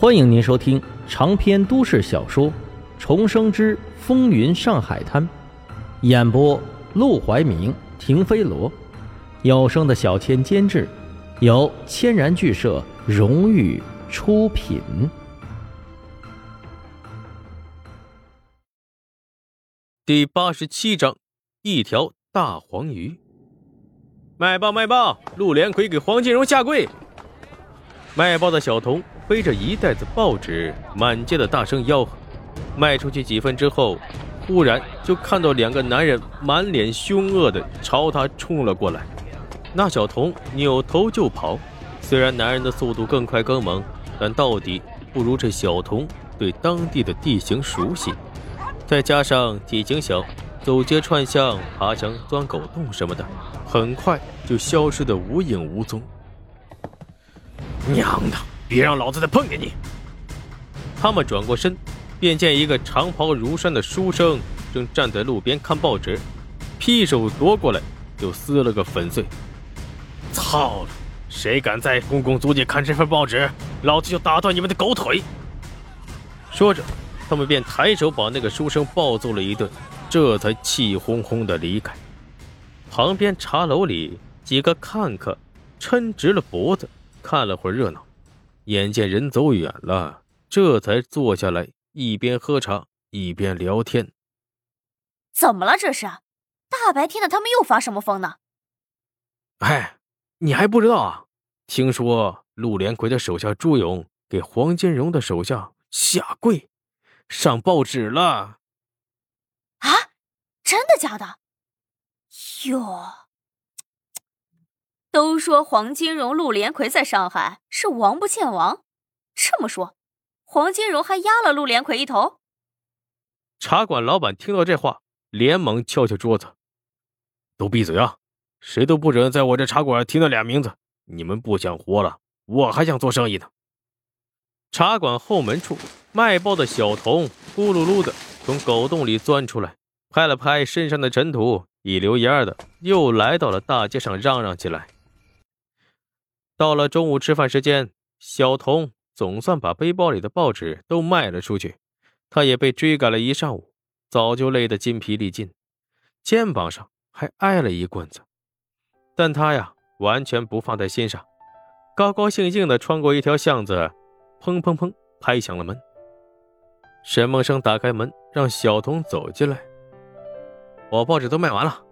欢迎您收听长篇都市小说《重生之风云上海滩》，演播：陆怀明、停飞罗，有声的小千监制，由千然剧社荣誉出品。第八十七章，一条大黄鱼。卖报卖报，陆连魁给黄金荣下跪。卖报的小童。背着一袋子报纸，满街的大声吆喝。卖出去几分之后，忽然就看到两个男人满脸凶恶的朝他冲了过来。那小童扭头就跑。虽然男人的速度更快更猛，但到底不如这小童对当地的地形熟悉。再加上体型小，走街串巷、爬墙、钻狗洞什么的，很快就消失得无影无踪。娘的！别让老子再碰见你！他们转过身，便见一个长袍如山的书生正站在路边看报纸，劈手夺过来就撕了个粉碎。操了！谁敢在公共租界看这份报纸，老子就打断你们的狗腿！说着，他们便抬手把那个书生暴揍了一顿，这才气哄哄的离开。旁边茶楼里几个看客抻直了脖子看了会儿热闹。眼见人走远了，这才坐下来，一边喝茶一边聊天。怎么了？这是大白天的，他们又发什么疯呢？哎，你还不知道啊？听说陆连魁的手下朱勇给黄金荣的手下下跪，上报纸了。啊，真的假的？哟。都说黄金荣、陆连魁在上海是王不见王，这么说，黄金荣还压了陆连魁一头。茶馆老板听到这话，连忙敲敲桌子：“都闭嘴啊！谁都不准在我这茶馆提那俩名字！你们不想活了，我还想做生意呢。”茶馆后门处，卖报的小童咕噜噜的从狗洞里钻出来，拍了拍身上的尘土，一溜烟的又来到了大街上，嚷嚷起来。到了中午吃饭时间，小童总算把背包里的报纸都卖了出去。他也被追赶了一上午，早就累得筋疲力尽，肩膀上还挨了一棍子。但他呀，完全不放在心上，高高兴兴地穿过一条巷子，砰砰砰拍响了门。沈梦生打开门，让小童走进来。我报纸都卖完了，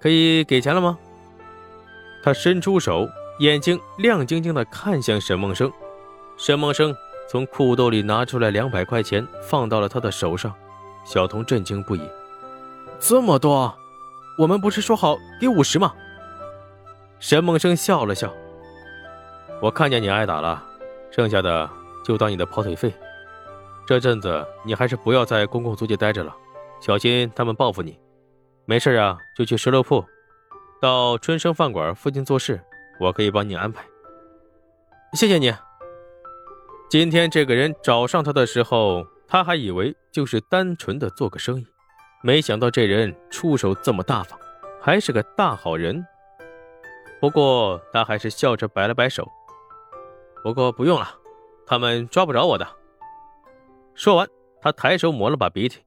可以给钱了吗？他伸出手。眼睛亮晶晶的看向沈梦生，沈梦生从裤兜里拿出来两百块钱，放到了他的手上。小童震惊不已：“这么多？我们不是说好给五十吗？”沈梦生笑了笑：“我看见你挨打了，剩下的就当你的跑腿费。这阵子你还是不要在公共租界待着了，小心他们报复你。没事啊，就去石榴铺，到春生饭馆附近做事。”我可以帮你安排，谢谢你。今天这个人找上他的时候，他还以为就是单纯的做个生意，没想到这人出手这么大方，还是个大好人。不过他还是笑着摆了摆手，不过不用了，他们抓不着我的。说完，他抬手抹了把鼻涕。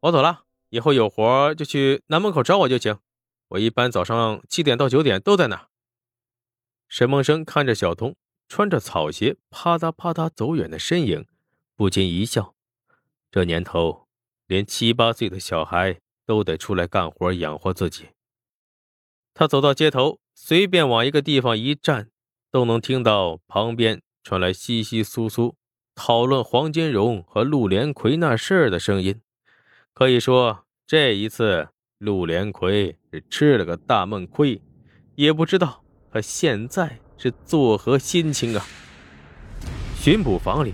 我走了，以后有活就去南门口找我就行，我一般早上七点到九点都在那。沈梦生看着小童穿着草鞋啪嗒啪嗒走远的身影，不禁一笑。这年头，连七八岁的小孩都得出来干活养活自己。他走到街头，随便往一个地方一站，都能听到旁边传来稀稀疏疏讨论黄金荣和陆连魁那事儿的声音。可以说，这一次陆连魁是吃了个大闷亏，也不知道。他现在是作何心情啊？巡捕房里，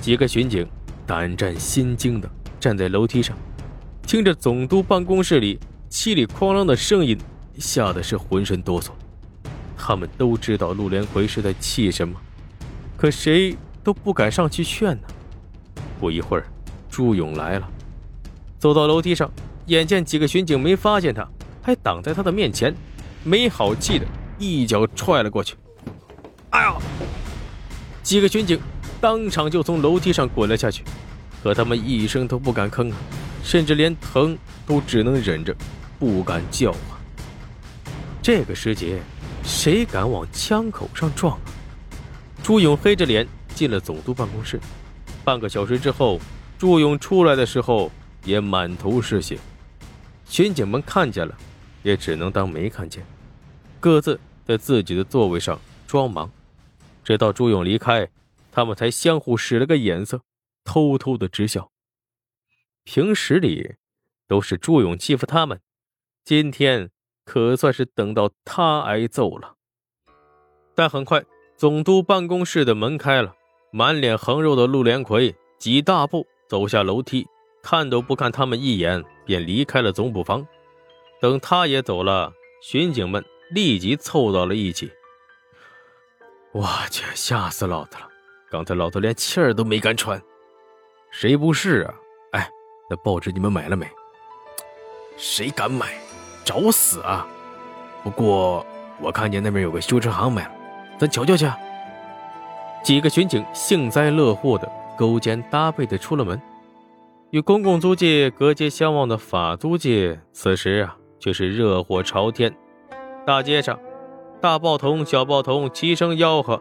几个巡警胆战心惊的站在楼梯上，听着总督办公室里凄里哐啷的声音，吓得是浑身哆嗦。他们都知道陆连魁是在气什么，可谁都不敢上去劝呢。不一会儿，朱勇来了，走到楼梯上，眼见几个巡警没发现他，还挡在他的面前，没好气的。一脚踹了过去，哎呦！几个巡警当场就从楼梯上滚了下去，可他们一声都不敢吭啊，甚至连疼都只能忍着，不敢叫啊。这个时节，谁敢往枪口上撞啊？朱勇黑着脸进了总督办公室。半个小时之后，朱勇出来的时候也满头是血。巡警们看见了，也只能当没看见，各自在自己的座位上装忙。直到朱勇离开，他们才相互使了个眼色，偷偷的直笑。平时里都是朱勇欺负他们，今天可算是等到他挨揍了。但很快，总督办公室的门开了，满脸横肉的陆连魁几大步走下楼梯，看都不看他们一眼，便离开了总捕房。等他也走了，巡警们立即凑到了一起。我去，吓死老子了！刚才老子连气儿都没敢喘。谁不是啊？哎，那报纸你们买了没？谁敢买？找死啊！不过我看见那边有个修车行买了，咱瞧瞧去。几个巡警幸灾乐祸的勾肩搭背的出了门。与公共租界隔街相望的法租界，此时啊却是热火朝天。大街上。大报童、小报童齐声吆喝，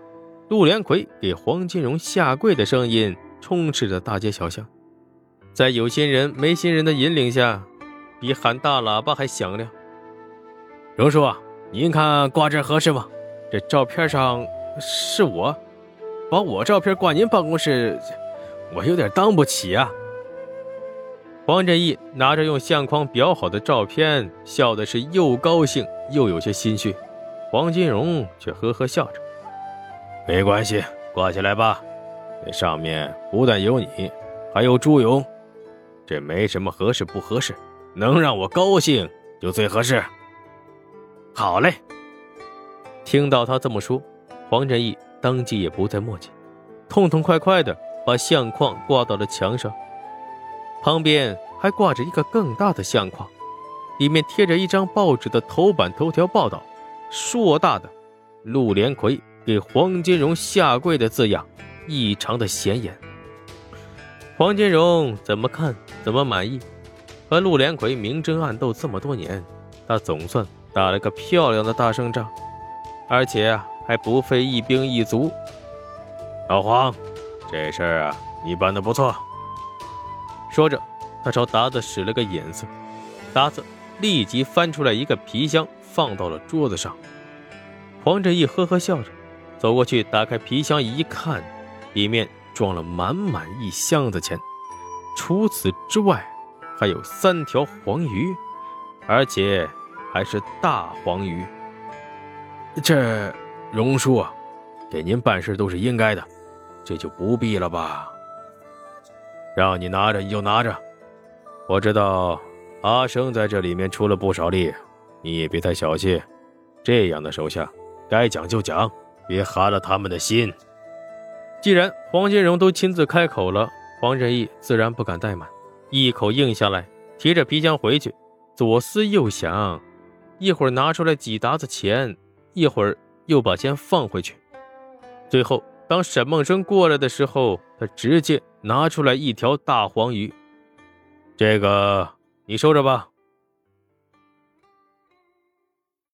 陆连魁给黄金荣下跪的声音充斥着大街小巷，在有心人没心人的引领下，比喊大喇叭还响亮。荣叔，您看挂这合适吗？这照片上是我，把我照片挂您办公室，我有点当不起啊。黄振义拿着用相框裱好的照片，笑的是又高兴又有些心虚。黄金荣却呵呵笑着：“没关系，挂起来吧。那上面不但有你，还有朱勇，这没什么合适不合适，能让我高兴就最合适。”好嘞。听到他这么说，黄振义当即也不再墨迹，痛痛快快的把相框挂到了墙上，旁边还挂着一个更大的相框，里面贴着一张报纸的头版头条报道。硕大的“陆连魁给黄金荣下跪”的字样，异常的显眼。黄金荣怎么看怎么满意，和陆连魁明争暗斗这么多年，他总算打了个漂亮的大胜仗，而且啊还不费一兵一卒。老黄，这事儿啊你办的不错。说着，他朝达子使了个眼色，达子立即翻出来一个皮箱。放到了桌子上，黄振义呵呵笑着走过去，打开皮箱一看，里面装了满满一箱子钱。除此之外，还有三条黄鱼，而且还是大黄鱼。这荣叔啊，给您办事都是应该的，这就不必了吧？让你拿着你就拿着，我知道阿生在这里面出了不少力。你也别太小气，这样的手下该讲就讲，别寒了他们的心。既然黄金荣都亲自开口了，黄仁义自然不敢怠慢，一口应下来，提着皮箱回去。左思右想，一会儿拿出来几沓子钱，一会儿又把钱放回去。最后，当沈梦生过来的时候，他直接拿出来一条大黄鱼。这个你收着吧。